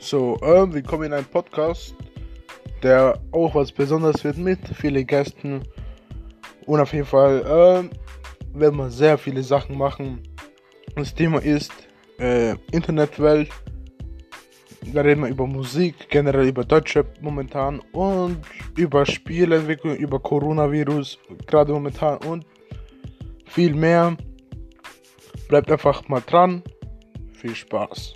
So, ähm, willkommen in einem Podcast, der auch was Besonderes wird mit vielen Gästen. Und auf jeden Fall ähm, werden wir sehr viele Sachen machen. Das Thema ist äh, Internetwelt. Da reden wir über Musik, generell über Deutschrap momentan und über Spielentwicklung, über Coronavirus, gerade momentan und viel mehr. Bleibt einfach mal dran. Viel Spaß.